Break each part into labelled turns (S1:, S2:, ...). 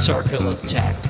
S1: Circle attack.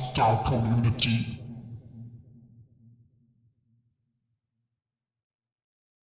S1: Monster Community.